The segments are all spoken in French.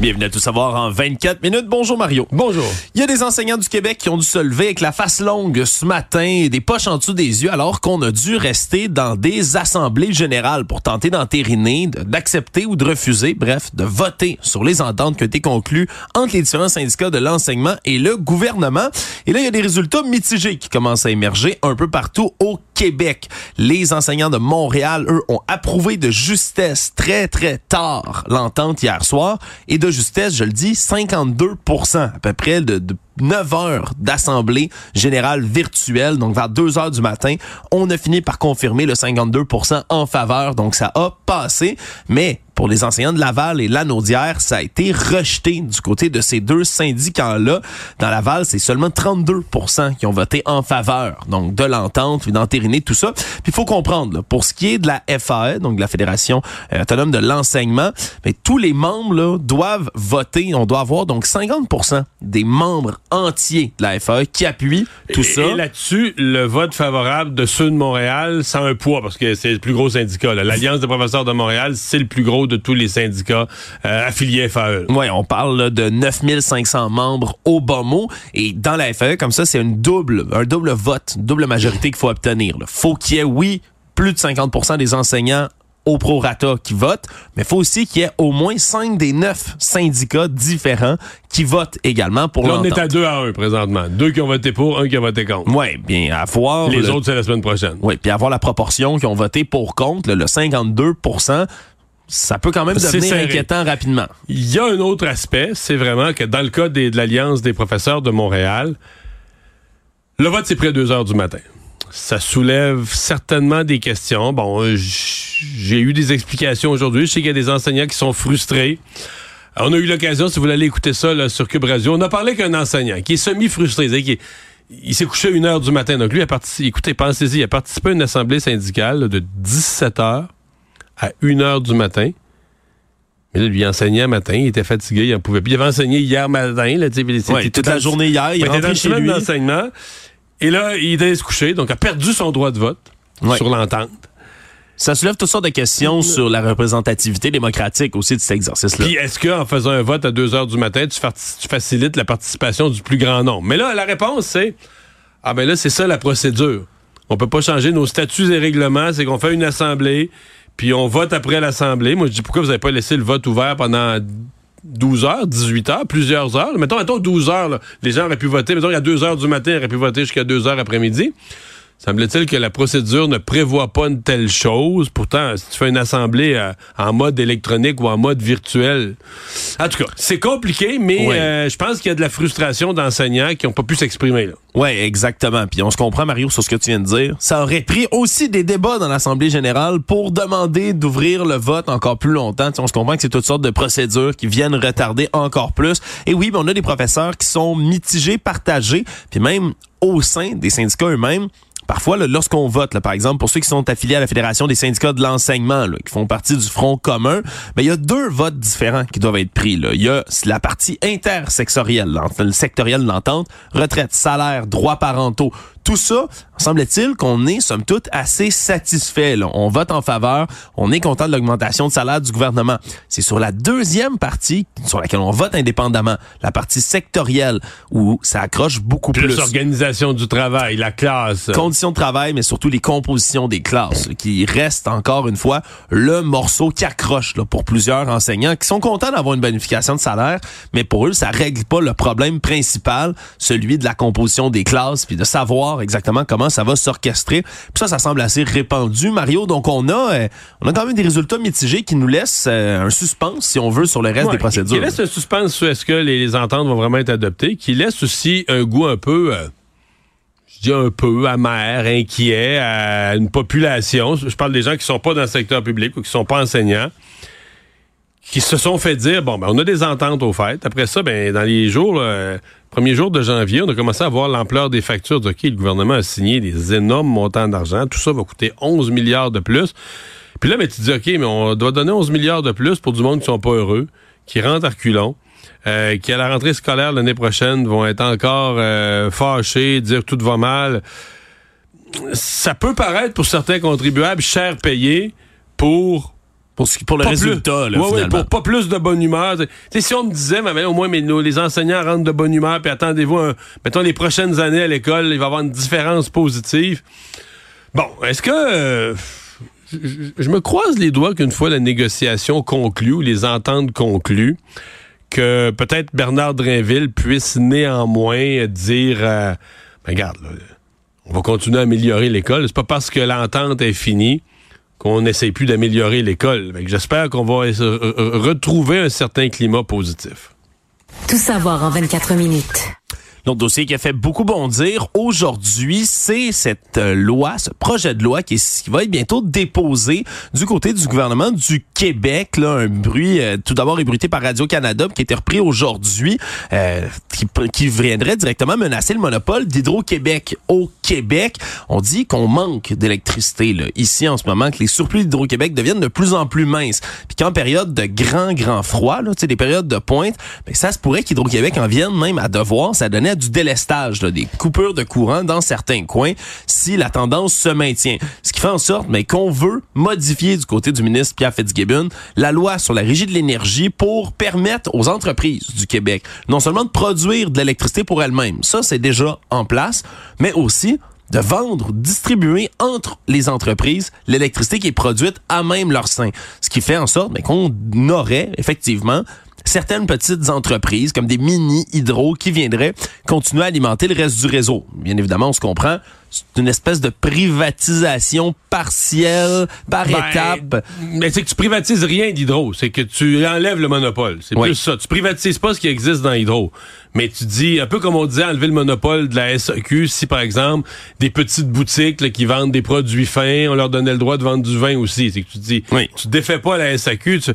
Bienvenue à Tout savoir en 24 minutes. Bonjour Mario. Bonjour. Il y a des enseignants du Québec qui ont dû se lever avec la face longue ce matin et des poches en dessous des yeux alors qu'on a dû rester dans des assemblées générales pour tenter d'entériner, d'accepter ou de refuser, bref, de voter sur les ententes qui ont été conclues entre les différents syndicats de l'enseignement et le gouvernement. Et là, il y a des résultats mitigés qui commencent à émerger un peu partout au Québec. Les enseignants de Montréal, eux, ont approuvé de justesse très, très tard l'entente hier soir et de justesse, je le dis, 52% à peu près de, de 9 heures d'assemblée générale virtuelle, donc vers 2 heures du matin, on a fini par confirmer le 52% en faveur, donc ça a passé, mais pour les enseignants de Laval et Lanaudière, ça a été rejeté du côté de ces deux syndicats-là. Dans Laval, c'est seulement 32% qui ont voté en faveur donc de l'entente, d'entériner tout ça. Puis il faut comprendre, là, pour ce qui est de la FAE, donc de la Fédération euh, autonome de l'enseignement, mais tous les membres là, doivent voter. On doit avoir donc 50% des membres entiers de la FAE qui appuient tout ça. Et là-dessus, le vote favorable de ceux de Montréal, ça a un poids parce que c'est le plus gros syndicat. L'Alliance des professeurs de Montréal, c'est le plus gros de tous les syndicats euh, affiliés FAE. Oui, on parle là, de 9500 membres au bas mot. Et dans la FAE, comme ça, c'est une double, un double vote, une double majorité qu'il faut obtenir. Là. Faut qu'il y ait, oui, plus de 50% des enseignants au prorata qui votent, mais il faut aussi qu'il y ait au moins cinq des neuf syndicats différents qui votent également pour Là, on est à 2 à 1 présentement. Deux qui ont voté pour, un qui a voté contre. Oui, bien, à voir... Les autres, c'est la semaine prochaine. Oui, puis avoir la proportion qui ont voté pour contre, le 52% ça peut quand même devenir inquiétant rapidement. Il y a un autre aspect, c'est vraiment que dans le cas de l'Alliance des professeurs de Montréal, le vote, c'est près de 2 heures du matin. Ça soulève certainement des questions. Bon, j'ai eu des explications aujourd'hui. Je sais qu'il y a des enseignants qui sont frustrés. On a eu l'occasion, si vous voulez aller écouter ça là, sur Cube Radio, on a parlé qu'un enseignant qui est semi-frustré, qui il s'est couché à 1 heure du matin. Donc lui, a participé, écoutez, pensez-y, il a participé à une assemblée syndicale de 17 heures à 1 heure du matin. Mais là, lui, il enseignait matin, il était fatigué, il en pouvait plus. Il avait enseigné hier matin. Là, ouais, toute la journée hier, il, il était chez lui. d'enseignement. Et là, il était se coucher, donc a perdu son droit de vote sur l'entente. Ça soulève toutes sortes de questions sur la représentativité démocratique aussi de cet exercice-là. Puis est-ce qu'en faisant un vote à 2 heures du matin, tu, tu, facilites la participation du plus grand nombre? Mais là, la réponse, c'est Ah ben là, c'est ça la procédure. On peut pas changer nos statuts et règlements, c'est qu'on fait une assemblée, puis on vote après l'Assemblée. Moi, je dis pourquoi vous n'avez pas laissé le vote ouvert pendant 12 heures, 18 heures, plusieurs heures. Mettons, mettons 12 heures, les gens auraient pu voter. Mettons, il y a 2 heures du matin, ils auraient pu voter jusqu'à 2 heures après-midi. Semble-t-il que la procédure ne prévoit pas une telle chose. Pourtant, si tu fais une assemblée euh, en mode électronique ou en mode virtuel. En tout cas, c'est compliqué, mais euh, je pense qu'il y a de la frustration d'enseignants qui n'ont pas pu s'exprimer. Oui, exactement. Puis on se comprend, Mario, sur ce que tu viens de dire. Ça aurait pris aussi des débats dans l'Assemblée générale pour demander d'ouvrir le vote encore plus longtemps. on se comprend que c'est toutes sortes de procédures qui viennent retarder encore plus. Et oui, ben, on a des professeurs qui sont mitigés, partagés, puis même au sein des syndicats eux-mêmes Parfois, lorsqu'on vote, par exemple, pour ceux qui sont affiliés à la Fédération des syndicats de l'enseignement, qui font partie du Front commun, ben, il y a deux votes différents qui doivent être pris. Là. Il y a la partie intersectorielle, le sectoriel de l'entente, retraite, salaire, droits parentaux, tout ça, semble-t-il qu'on est, somme toute, assez satisfait. Là. On vote en faveur, on est content de l'augmentation de salaire du gouvernement. C'est sur la deuxième partie, sur laquelle on vote indépendamment, la partie sectorielle, où ça accroche beaucoup plus. Plus l'organisation du travail, la classe. Conditions de travail, mais surtout les compositions des classes, qui restent encore une fois le morceau qui accroche là, pour plusieurs enseignants qui sont contents d'avoir une bonification de salaire, mais pour eux, ça règle pas le problème principal, celui de la composition des classes, puis de savoir exactement comment ça va s'orchestrer. Puis ça, ça semble assez répandu, Mario. Donc on a, euh, on a quand même des résultats mitigés qui nous laissent euh, un suspense, si on veut, sur le reste des procédures. Qui laisse un suspense sur est-ce que les, ententes vont vraiment être adoptées, qui laisse aussi un goût un peu. Euh, je dis un peu amer, inquiet à une population. Je parle des gens qui sont pas dans le secteur public ou qui sont pas enseignants qui se sont fait dire bon ben on a des ententes au fait. Après ça ben dans les jours premier jour de janvier, on a commencé à voir l'ampleur des factures. OK, le gouvernement a signé des énormes montants d'argent, tout ça va coûter 11 milliards de plus. Puis là ben tu dis OK, mais on doit donner 11 milliards de plus pour du monde qui sont pas heureux, qui rentrent à reculons. Euh, qui à la rentrée scolaire l'année prochaine vont être encore euh, fâchés, dire tout va mal ça peut paraître pour certains contribuables cher payé pour pour, pour le pas résultat, plus, là, ouais, finalement. pour pas plus de bonne humeur. Tu sais, si on me disait, mais, au moins, mais les enseignants rentrent de bonne humeur, puis attendez-vous, un- mettons, les prochaines années à l'école, il va y avoir une différence positive. Bon, est-ce que... euh, je, je- je me croise les doigts qu'une fois la négociation conclue, ou les ententes conclues, que peut-être Bernard Drinville puisse néanmoins dire, euh, Ben, regarde, là, on va continuer à améliorer l'école. C'est pas parce que l'entente est finie qu'on n'essaie plus d'améliorer l'école. J'espère qu'on va re- re- retrouver un certain climat positif. Tout savoir en 24 minutes. L'autre dossier qui a fait beaucoup bondir aujourd'hui, c'est cette euh, loi, ce projet de loi qui, va être bientôt déposé du côté du gouvernement du Québec. Là, un bruit euh, tout d'abord ébruité par Radio-Canada qui a été repris aujourd'hui, euh, qui, qui viendrait directement menacer le monopole d'Hydro-Québec au Québec. On dit qu'on manque d'électricité ici en ce moment, que les surplus d'Hydro-Québec deviennent de plus en plus minces. Puis qu'en période de grand, grand froid, là, des périodes de pointe, ben, ça se pourrait qu'Hydro-Québec en vienne même à devoir s'adonner du délestage, des coupures de courant dans certains coins si la tendance se maintient. Ce qui fait en sorte mais qu'on veut modifier du côté du ministre Pierre Fitzgibbon la loi sur la régie de l'énergie pour permettre aux entreprises du Québec non seulement de produire de l'électricité pour elles-mêmes, ça c'est déjà en place, mais aussi de vendre, distribuer entre les entreprises l'électricité qui est produite à même leur sein. Ce qui fait en sorte qu'on aurait effectivement certaines petites entreprises comme des mini hydro qui viendraient continuer à alimenter le reste du réseau. Bien évidemment, on se comprend, c'est une espèce de privatisation partielle par Ben, étape. Mais c'est que tu privatises rien d'Hydro, c'est que tu enlèves le monopole. C'est Oui. plus ça. Tu privatises pas ce qui existe dans Hydro. Mais tu dis, un peu comme on disait, enlever le monopole de la SAQ, si par exemple, des petites boutiques là, qui vendent des produits fins, on leur donnait le droit de vendre du vin aussi. C'est que tu dis, Oui. tu défais pas la SAQ. tu-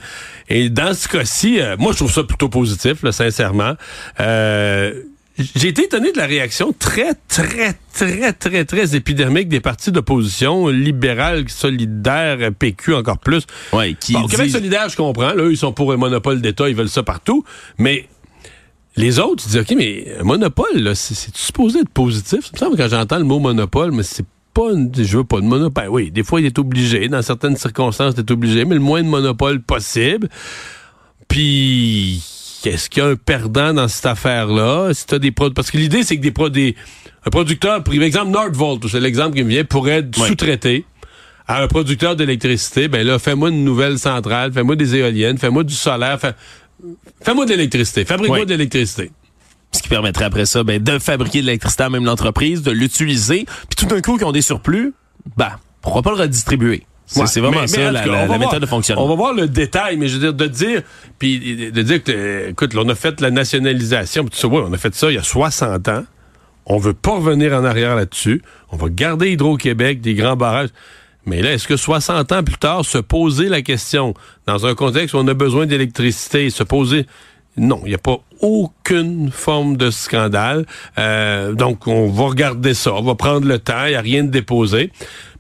Et dans ce cas-ci, euh, moi je trouve ça plutôt positif, là, sincèrement. Euh, j'ai été étonné de la réaction très, très, très, très, très épidermique des partis d'opposition, libérales, solidaires, PQ encore plus. Ouais, qui Bon, au Québec solidaire, je comprends. Là, eux, ils sont pour un monopole d'État, ils veulent ça partout. Mais les autres, ils disent, OK, mais monopole, là, c'est supposé être positif. Ça me semble que quand j'entends le mot monopole, mais c'est pas une- je veux pas de monopole. Ben Oui, des fois, il est obligé. Dans certaines circonstances, il est obligé, mais le moins de monopole possible. Puis, est-ce qu'il y a un perdant dans cette affaire-là? Si t'as des Parce que l'idée, c'est que des, pro- des un producteur privé, exemple Nordvolt, c'est l'exemple qui me vient, pourrait être Oui. sous-traité à un producteur d'électricité. Ben là, fais-moi une nouvelle centrale, fais-moi des éoliennes, fais-moi du solaire, fais- fais-moi de l'électricité, fabrique-moi Oui. de l'électricité. ce qui permettrait après ça ben, de fabriquer de l'électricité à même l'entreprise, de l'utiliser, puis tout d'un coup, qu'ils ont des surplus, ben, pourquoi pas le redistribuer? C'est vraiment mais- mais la, cas, méthode voir- de fonctionnement. On va voir le détail, mais je veux dire, de dire, puis de dire que, écoute, là, on a fait la nationalisation, puis ouais, on a fait ça il y a 60 ans. On veut pas revenir en arrière là-dessus. On va garder Hydro-Québec, des grands barrages. Mais là, est-ce que 60 ans plus tard, se poser la question, dans un contexte où on a besoin d'électricité, se poser... Non, il n'y a pas aucune forme de scandale. Euh, donc, on va regarder ça. On va prendre le temps. Il n'y a rien de déposé.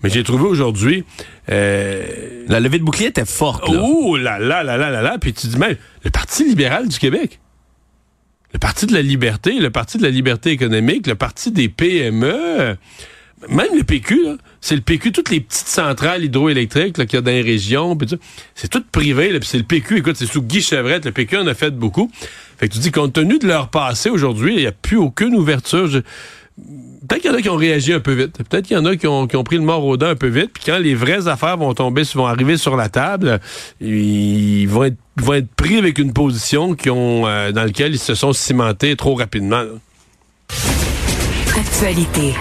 Mais j'ai trouvé aujourd'hui... euh, La levée de bouclier était forte. Là. Oh là là là là là là. Puis tu dis même, le Parti libéral du Québec, le Parti de la liberté, le Parti de la liberté économique, le Parti des PME, même le PQ, là, c'est le PQ, toutes les petites centrales hydroélectriques là, qu'il y a dans les régions, c'est tout privé, là, puis c'est le PQ, écoute, c'est sous Guy Chevrette, le PQ en a fait beaucoup. Fait que tu dis, compte tenu de leur passé aujourd'hui, il n'y a plus aucune ouverture. Peut-être qu'il y en a qui ont réagi un peu vite. Peut-être qu'il y en a qui ont, qui ont pris le mort au dent un peu vite. Puis quand les vraies affaires vont tomber, vont arriver sur la table, ils vont être, vont être pris avec une position qui ont, euh, dans laquelle ils se sont cimentés trop rapidement. Actualité.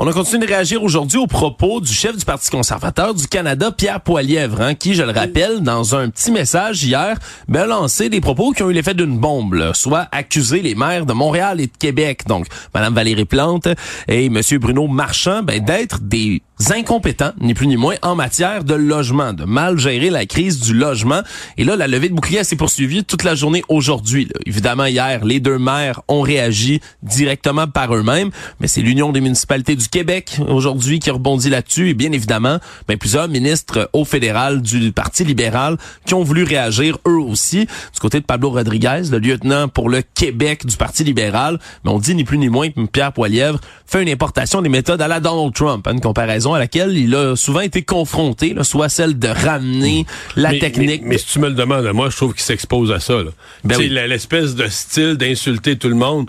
On a continué de réagir aujourd'hui aux propos du chef du Parti conservateur du Canada, Pierre Poilièvre, hein, qui, je le rappelle, dans un petit message hier, ben, a lancé des propos qui ont eu l'effet d'une bombe, soit accuser les maires de Montréal et de Québec, donc Mme Valérie Plante et M. Bruno Marchand, ben, d'être des incompétents, ni plus ni moins, en matière de logement, de mal gérer la crise du logement. Et là, la levée de bouclier s'est poursuivie toute la journée aujourd'hui. Évidemment, hier, les deux maires ont réagi directement par eux-mêmes, mais c'est l'Union des municipalités du Québec aujourd'hui qui rebondit là-dessus. Et bien évidemment, ben, plusieurs ministres au fédéral du Parti libéral qui ont voulu réagir eux aussi. Du côté de Pablo Rodriguez, le lieutenant pour le Québec du Parti libéral, mais on dit ni plus ni moins que Pierre Poilièvre fait une importation des méthodes à la Donald Trump, une comparaison à laquelle il a souvent été confronté, là, soit celle de ramener la technique. Mais, si tu me le demandes, moi, je trouve qu'il s'expose à ça. Ben L'espèce de style d'insulter tout le monde.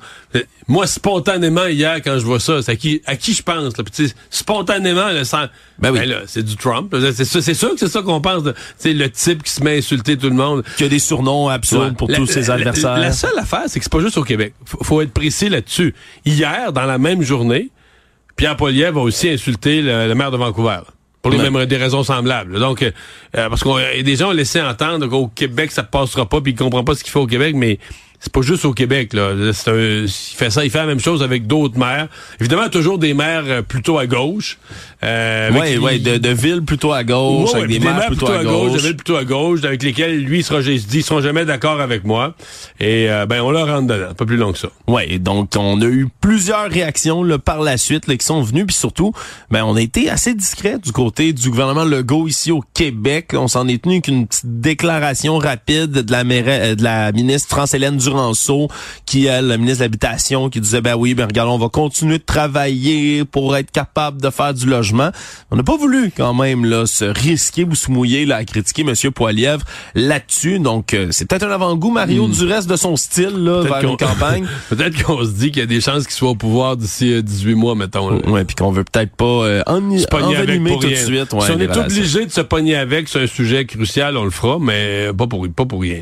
Moi, spontanément, hier, quand je vois ça, c'est à qui, à qui je pense. Là? spontanément, le ben oui. Ben c'est du Trump. C'est sûr que c'est ça qu'on pense. C'est le type qui se met à insulter tout le monde. Qui a des surnoms absurdes pour tous ses adversaires. La, seule affaire, c'est que c'est pas juste au Québec. Faut, faut être précis là-dessus. Hier, dans la même journée, Pierre Poliev a aussi insulté le, maire de Vancouver. Pour les mêmes des raisons semblables. Donc, euh, parce qu'on des gens ont laissé entendre qu'au Québec, ça passera pas, puis ils comprennent pas ce qu'il fait au Québec, mais c'est pas juste au Québec là. Un, il fait ça, il fait la même chose avec d'autres maires. Évidemment, toujours des maires euh, plutôt à gauche. Euh, ouais, ouais, de, de villes plutôt à gauche, avec des, maires, plutôt, à gauche, de villes plutôt à gauche, avec lesquels lui il sera, dit, ils seront jamais d'accord avec moi. Et euh, ben on leur rentre dedans, pas plus long que ça. Ouais, donc on a eu plusieurs réactions là, par la suite là, qui sont venues, puis surtout, ben on a été assez discret du côté du gouvernement Legault ici au Québec. On s'en est tenu qu'une petite déclaration rapide de la maire, de la ministre France-Hélène Duranceau, qui est la ministre de l'Habitation, qui disait ben oui, ben regarde, on va continuer de travailler pour être capable de faire du logement. On n'a pas voulu quand même là se risquer ou se mouiller là, à critiquer Monsieur Poilièvre là-dessus. Donc euh, c'est peut-être un avant-goût Mario hmm. du reste de son style là vers une campagne. peut-être qu'on se dit qu'il y a des chances qu'il soit au pouvoir d'ici 18 euh, mois mettons. Là. Ouais, puis qu'on veut peut-être pas euh, en, envenimer tout de suite. si on est obligé de se pogner avec, c'est un sujet crucial, on le fera, mais pas pour pas pour rien.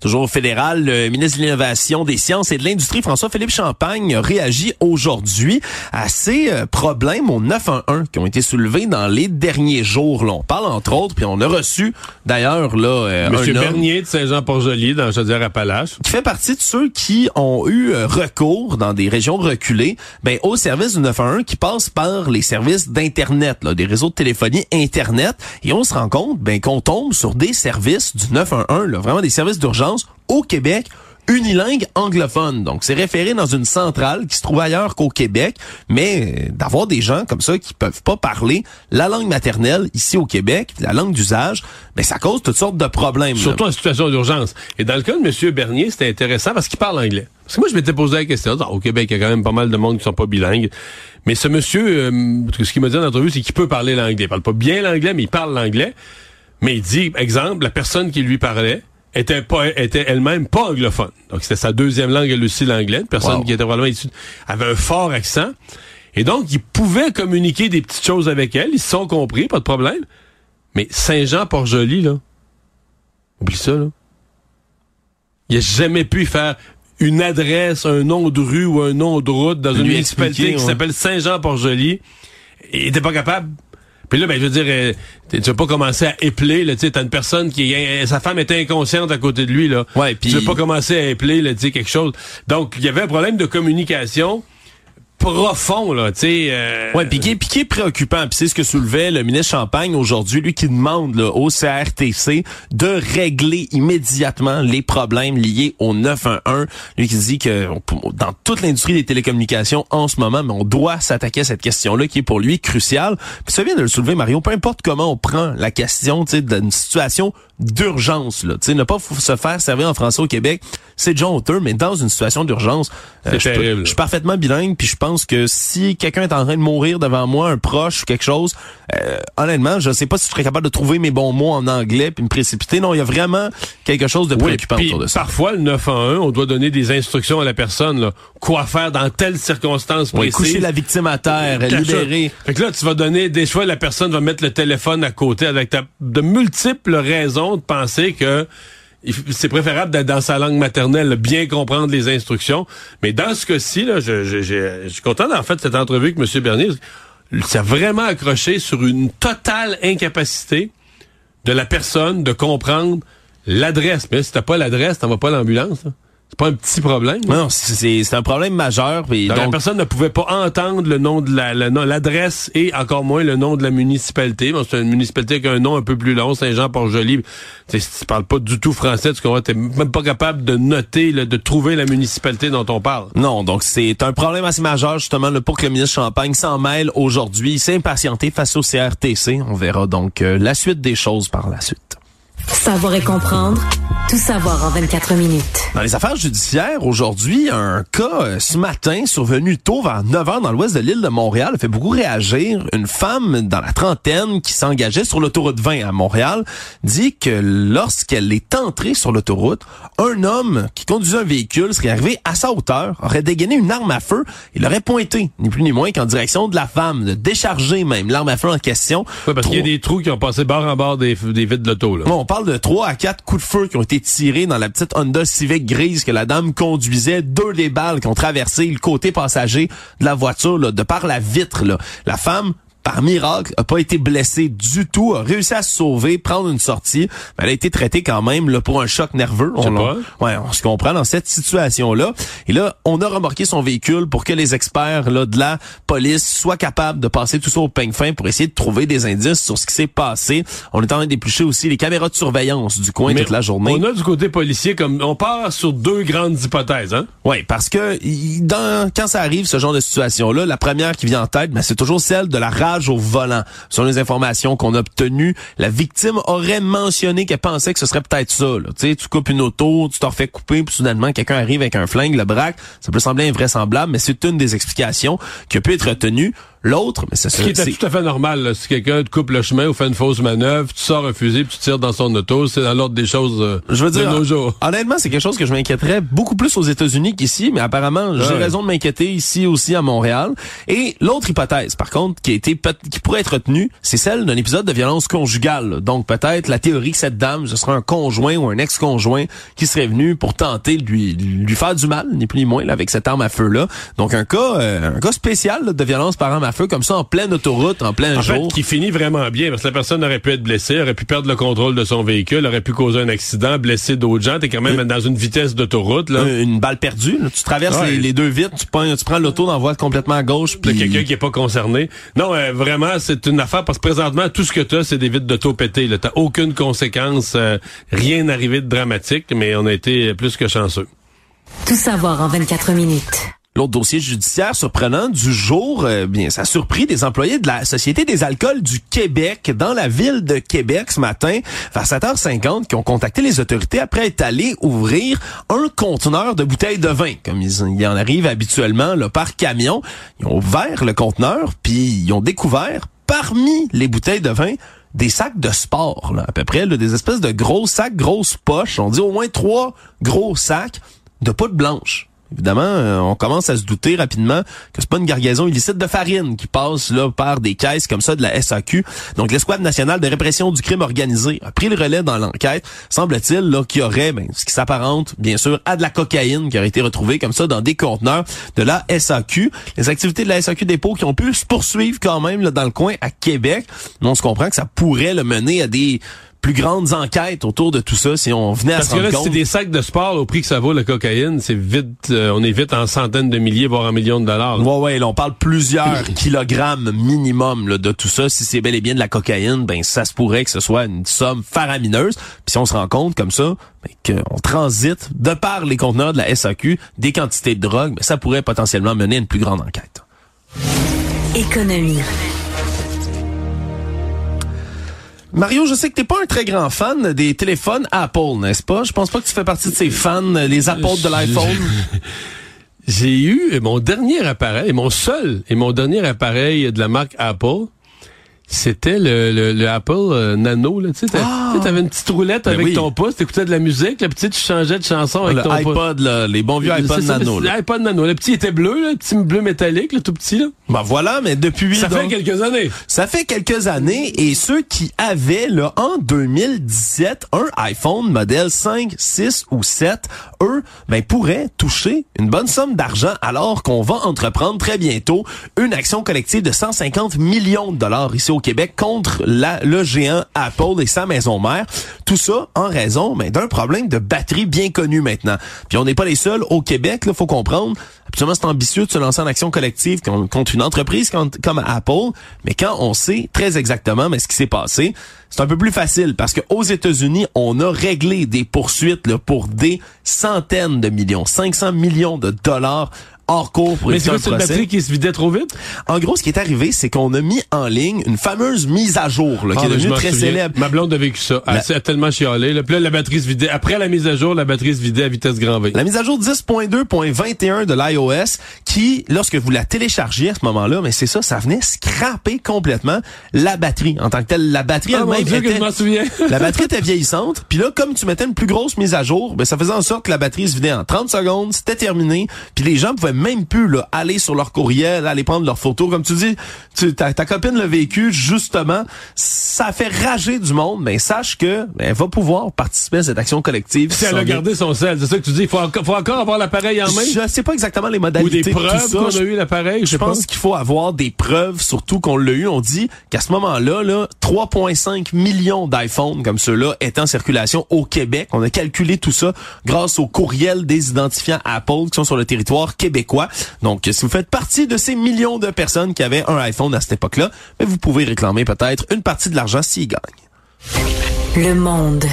Toujours au fédéral, le ministre de l'Innovation, des Sciences et de l'Industrie, François-Philippe Champagne, réagit aujourd'hui à ces euh, problèmes au 911 qui ont été soulevés dans les derniers jours. Là, on parle entre autres, puis on a reçu d'ailleurs là euh, Monsieur Bernier de Saint-Jean-Port-Joli dans Chaudière-Appalaches. Qui fait partie de ceux qui ont eu euh, recours dans des régions reculées ben, au service du 911 qui passe par les services d'Internet, des réseaux de téléphonie Internet. Et on se rend compte ben, qu'on tombe sur des services du 911, là, vraiment des services d'urgence au Québec unilingue anglophone. Donc, c'est référé dans une centrale qui se trouve ailleurs qu'au Québec, mais d'avoir des gens comme ça qui peuvent pas parler la langue maternelle ici au Québec, la langue d'usage, ben ça cause toutes sortes de problèmes. Surtout en situation d'urgence. Et dans le cas de M. Bernier, c'était intéressant parce qu'il parle anglais. Parce que moi, je m'étais posé la question. Au Québec, il y a quand même pas mal de monde qui sont pas bilingues. Mais ce monsieur, euh, ce qu'il m'a dit dans l'entrevue, c'est qu'il peut parler l'anglais. Il parle pas bien l'anglais, mais il parle l'anglais. Mais il dit, exemple, la personne qui lui parlait, était pas était elle-même pas anglophone. Donc c'était sa deuxième langue elle aussi l'anglais, une personne qui était probablement issue avait un fort accent et donc il pouvait communiquer des petites choses avec elle, ils se sont compris, pas de problème. Mais Saint-Jean-Port-Joli là. Oublie ça là. Il a jamais pu faire une adresse, un nom de rue ou un nom de route dans une municipalité qui s'appelle Saint-Jean-Port-Joli. Il était pas capable puis là, ben, je veux dire, euh, tu vas pas commencer à épeler, là, tu sais, t'as une personne qui, sa femme était inconsciente à côté de lui, là. Ouais, puis... Tu veux pas commencer à épeler, là, tu sais, quelque chose. Donc, il y avait un problème de communication profond là, tu sais. Euh... Ouais, puis qui, est préoccupant, puis c'est ce que soulevait le ministre Champagne aujourd'hui, lui qui demande là, au CRTC de régler immédiatement les problèmes liés au 911. Lui qui dit que dans toute l'industrie des télécommunications en ce moment, mais on doit s'attaquer à cette question-là qui est pour lui cruciale. Puis ça vient de le soulever Mario, peu importe comment on prend la question, tu sais, d'une situation d'urgence là, tu sais, ne pas se faire servir en français au Québec, c'est John Auteur, mais dans une situation d'urgence, euh, je suis parfaitement bilingue, puis je pense pense que si quelqu'un est en train de mourir devant moi, un proche ou quelque chose, euh, honnêtement, je sais pas si je serais capable de trouver mes bons mots en anglais puis me précipiter. Non, il y a vraiment quelque chose de préoccupant autour de ça. Parfois, le 911, on doit donner des instructions à la personne, là, quoi faire dans telle circonstance précise. Oui, coucher la victime à terre, libérer. Fait que là, tu vas donner, des fois, la personne va mettre le téléphone à côté avec de multiples raisons de penser que c'est préférable d'être dans sa langue maternelle, bien comprendre les instructions. Mais dans ce cas-ci, là, je, suis content d'en fait cette entrevue avec M. Bernier. Ça a vraiment accroché sur une totale incapacité de la personne de comprendre l'adresse. Mais si t'as pas l'adresse, t'en vas pas l'ambulance. C'est pas un petit problème. Non, c'est un problème majeur. Et Donc, la donc, personne ne pouvait pas entendre le nom de la, l'adresse et encore moins le nom de la municipalité. Bon, c'est une municipalité avec un nom un peu plus long, Saint-Jean-Port-Joli. Si tu parles pas du tout français, tu comprends, t'es même pas capable de noter, là, de trouver la municipalité dont on parle. non, donc c'est un problème assez majeur justement là, pour que le ministre Champagne s'en mêle aujourd'hui. Il s'est impatienté face au CRTC. On verra donc euh, la suite des choses par la suite. Savoir et comprendre, tout savoir en 24 minutes. Dans les affaires judiciaires, aujourd'hui, un cas euh, ce matin survenu tôt vers 9 h dans l'ouest de l'île de Montréal a fait beaucoup réagir. Une femme dans la trentaine qui s'engageait sur l'autoroute 20 à Montréal dit que lorsqu'elle est entrée sur l'autoroute, un homme qui conduisait un véhicule serait arrivé à sa hauteur, aurait dégainé une arme à feu et l'aurait pointé, ni plus ni moins qu'en direction de la femme, de décharger même l'arme à feu en question. Ouais, parce qu'il y a des trous qui ont passé bord en bord des, des vitres de l'auto, là. Bon, on parle de 3 à 4 coups de feu qui ont été tirés dans la petite Honda Civic grise que la dame conduisait. Deux des balles qui ont traversé le côté passager de la voiture, là, de par la vitre. Là. La femme par miracle, a pas été blessée du tout, a réussi à se sauver, prendre une sortie. Mais elle a été traitée quand même là, pour un choc nerveux. On, pas. ouais, on se comprend dans cette situation-là. Et là, on a remorqué son véhicule pour que les experts là, de la police soient capables de passer tout ça au peigne fin pour essayer de trouver des indices sur ce qui s'est passé. On est en train d'éplucher aussi les caméras de surveillance du coin Mais toute la journée. On a du côté policier comme on part sur deux grandes hypothèses, hein? Oui, parce que dans, quand ça arrive, ce genre de situation-là, la première qui vient en tête, ben, c'est toujours celle de la au volant. Selon les informations qu'on a obtenues, la victime aurait mentionné qu'elle pensait que ce serait peut-être ça. Tu coupes une auto, tu t'en refais couper, puis soudainement, quelqu'un arrive avec un flingue, le braque. Ça peut sembler invraisemblable, mais c'est une des explications qui a pu être retenue. L'autre, mais c'est Ce qui était tout à fait normal. là. Si quelqu'un te coupe le chemin ou fait une fausse manœuvre, tu sors un fusil puis tu tires dans son auto, c'est dans l'ordre des choses euh, Je veux de dire, nos jours. honnêtement, c'est quelque chose que je m'inquiéterais beaucoup plus aux États-Unis qu'ici, mais apparemment, j'ai Ouais. raison de m'inquiéter ici aussi à Montréal. Et l'autre hypothèse, par contre, qui a été qui pourrait être retenue, c'est celle d'un épisode de violence conjugale. Donc peut-être la théorie que cette dame, ce serait un conjoint ou un ex-conjoint qui serait venu pour tenter de lui lui faire du mal, ni plus ni moins, là, avec cette arme à feu là. Donc un cas, euh, un cas spécial là, de violence par arme à feu comme ça en pleine autoroute, en plein En fait, jour. qui finit vraiment bien, parce que la personne aurait pu être blessée, aurait pu perdre le contrôle de son véhicule, aurait pu causer un accident, blesser d'autres gens. T'es quand même dans une vitesse d'autoroute, là. Euh, Une balle perdue. là. Tu traverses Ouais. les, les deux vitres, tu prends, tu prends l'auto dans la voie complètement à gauche. de Puis quelqu'un qui est pas concerné. Non, euh, vraiment, c'est une affaire parce que présentement, tout ce que tu as, c'est des vitres d'auto pétées. là. T'as aucune conséquence, euh, rien arrivé de dramatique, mais on a été plus que chanceux. Tout savoir en 24 minutes. L'autre dossier judiciaire surprenant du jour, euh, bien, ça a surpris des employés de la Société des alcools du Québec dans la ville de Québec ce matin, vers 7h50, qui ont contacté les autorités après être allés ouvrir un conteneur de bouteilles de vin, comme ils, il en arrive habituellement là, par camion. Ils ont ouvert le conteneur, puis ils ont découvert parmi les bouteilles de vin des sacs de sport, à peu près, là, des espèces de gros sacs, grosses poches. On dit au moins trois gros sacs de poudre blanche. Évidemment, euh, on commence à se douter rapidement que c'est pas une gargaison illicite de farine qui passe là par des caisses comme ça de la SAQ. Donc l'escouade nationale de répression du crime organisé a pris le relais dans l'enquête. Semble-t-il là qu'il y aurait ben, ce qui s'apparente bien sûr à de la cocaïne qui aurait été retrouvée comme ça dans des conteneurs de la SAQ. Les activités de la SAQ dépôt qui ont pu se poursuivre quand même là, dans le coin à Québec. Mais on se comprend que ça pourrait le mener à des plus grandes enquêtes autour de tout ça si on venait à Parce se que rendre là, compte. c'est des sacs de sport au prix que ça vaut la cocaïne, c'est vite, euh, on est vite en centaines de milliers, voire en millions de dollars. là. Ouais, ouais, là, on parle plusieurs kilogrammes minimum là, de tout ça. Si c'est bel et bien de la cocaïne, ben ça se pourrait que ce soit une somme faramineuse. Puis si on se rend compte comme ça, ben, qu'on transite de par les conteneurs de la SAQ des quantités de drogue, ben, ça pourrait potentiellement mener à une plus grande enquête. Économie. Mario, je sais que t'es pas un très grand fan des téléphones Apple, n'est-ce pas? Je pense pas que tu fais partie de ces fans, les apôtres de l'iPhone. J'ai eu mon dernier appareil, mon seul et mon dernier appareil de la marque Apple. C'était le, le, le Apple euh, Nano, là, tu sais, t'as- Ah! tu sais, t'avais une petite roulette Ben avec oui. ton pouce, t'écoutais de la musique, le petit, tu changeais de chanson avec Le ton pouce. iPod, là, les bons vieux iPod Nano. L'iPod Nano. Le petit était bleu, là, le petit bleu métallique, le tout petit, là. Ben voilà, mais depuis Ça fait quelques années. Ça fait quelques années et ceux qui avaient là en 2017 un iPhone modèle 5, 6 ou 7, eux ben pourraient toucher une bonne somme d'argent alors qu'on va entreprendre très bientôt une action collective de 150 millions de dollars ici au Québec contre le géant Apple et sa maison mère. Tout ça en raison ben, d'un problème de batterie bien connu maintenant. Puis on n'est pas les seuls au Québec, il faut comprendre. Absolument, c'est ambitieux de se lancer en action collective contre une entreprise comme Apple, mais quand on sait très exactement mais ce qui s'est passé, c'est un peu plus facile parce que aux États-Unis, on a réglé des poursuites pour des centaines de millions, 500 millions de dollars hors cours pour Mais c'est une batterie qui se vidait trop vite? En gros, ce qui est arrivé, c'est qu'on a mis en ligne une fameuse mise à jour là, qui ah, est devenue très célèbre. Ma blonde a vécu ça. Elle a tellement chialé. Là. Puis là, la batterie se vidait. Après la mise à jour, la batterie se vidait à vitesse grand V. La mise à jour 10.2.21 de l'iOS qui, lorsque vous la téléchargiez à ce moment-là, mais c'est ça, ça venait scraper complètement la batterie en tant que telle. La batterie ah, elle-même était... la batterie était vieillissante. Puis là, comme tu mettais une plus grosse mise à jour, ben, ça faisait en sorte que la batterie se vidait en 30 secondes. C'était terminé. Puis les gens pouvaient même plus là, aller sur leur courriel, aller prendre leurs photos. Comme tu dis, tu, ta, ta copine l'a vécu, justement, ça fait rager du monde, mais sache que ben, elle va pouvoir participer à cette action collective. Si elle a gardé son sel, c'est ça que tu dis, il faut, faut encore avoir l'appareil en main? Je sais pas exactement les modalités. Ou des preuves qu'on a eu l'appareil, je, pense qu'il faut avoir des preuves, surtout qu'on l'a eu. On dit qu'à ce moment-là, là, 3,5 millions d'iPhones comme ceux-là étaient en circulation au Québec. On a calculé tout ça grâce au courriel des identifiants Apple qui sont sur le territoire québécois. Donc, si vous faites partie de ces millions de personnes qui avaient un iPhone à cette époque-là, ben, vous pouvez réclamer peut-être une partie de l'argent s'ils gagnent. Le monde.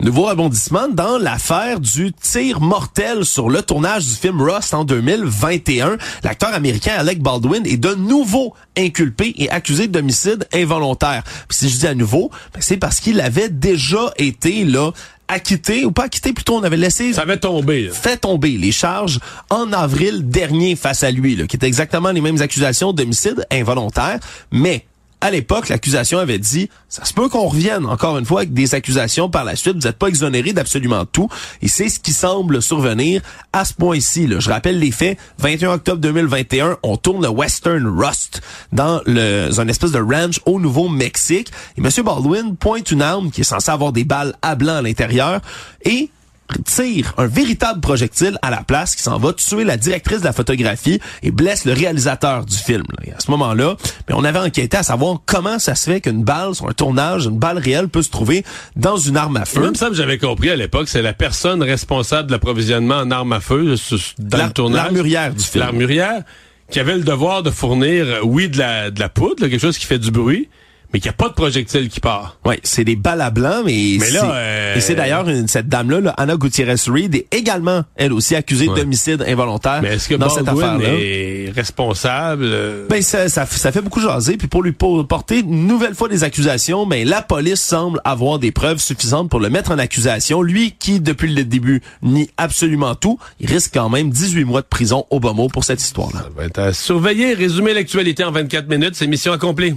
Nouveau rebondissement dans l'affaire du tir mortel sur le tournage du film Rust en 2021. L'acteur américain Alec Baldwin est de nouveau inculpé et accusé d'homicide involontaire. Puis si je dis à nouveau, ben, c'est parce qu'il avait déjà été là acquitté ou pas acquitté plutôt on avait laissé ça avait tombé fait tomber les charges en avril dernier face à lui là, qui étaient exactement les mêmes accusations d'homicide involontaire mais à l'époque, l'accusation avait dit, ça se peut qu'on revienne encore une fois avec des accusations par la suite. Vous n'êtes pas exonéré d'absolument tout. Et c'est ce qui semble survenir à ce point-ci. Je rappelle les faits. 21 octobre 2021, on tourne le Western Rust dans le, un espèce de ranch au Nouveau-Mexique. Et M. Baldwin pointe une arme qui est censée avoir des balles à blanc à l'intérieur et tire un véritable projectile à la place qui s'en va tuer la directrice de la photographie et blesse le réalisateur du film. Et à ce moment-là, mais on avait enquêté à savoir comment ça se fait qu'une balle sur un tournage, une balle réelle peut se trouver dans une arme à feu. Même ça j'avais compris à l'époque, c'est la personne responsable de l'approvisionnement en armes à feu dans le tournage. L'armurière du film. L'armurière qui avait le devoir de fournir, oui, de la, de la poudre, quelque chose qui fait du bruit, mais qu'il n'y a pas de projectile qui part. Oui, c'est des balles à blanc, mais, mais là, euh... et c'est d'ailleurs cette dame-là, Anna Gutierrez-Reed, est également, elle aussi, accusée d'homicide involontaire mais est-ce que dans cette affaire-là. est responsable? Ben, ça, ça, ça, fait beaucoup jaser, puis pour lui porter une nouvelle fois des accusations, ben, la police semble avoir des preuves suffisantes pour le mettre en accusation. Lui, qui, depuis le début, nie absolument tout, il risque quand même 18 mois de prison au bas mot pour cette histoire-là. Ça va être à surveiller. Résumer l'actualité en 24 minutes, c'est mission accomplie.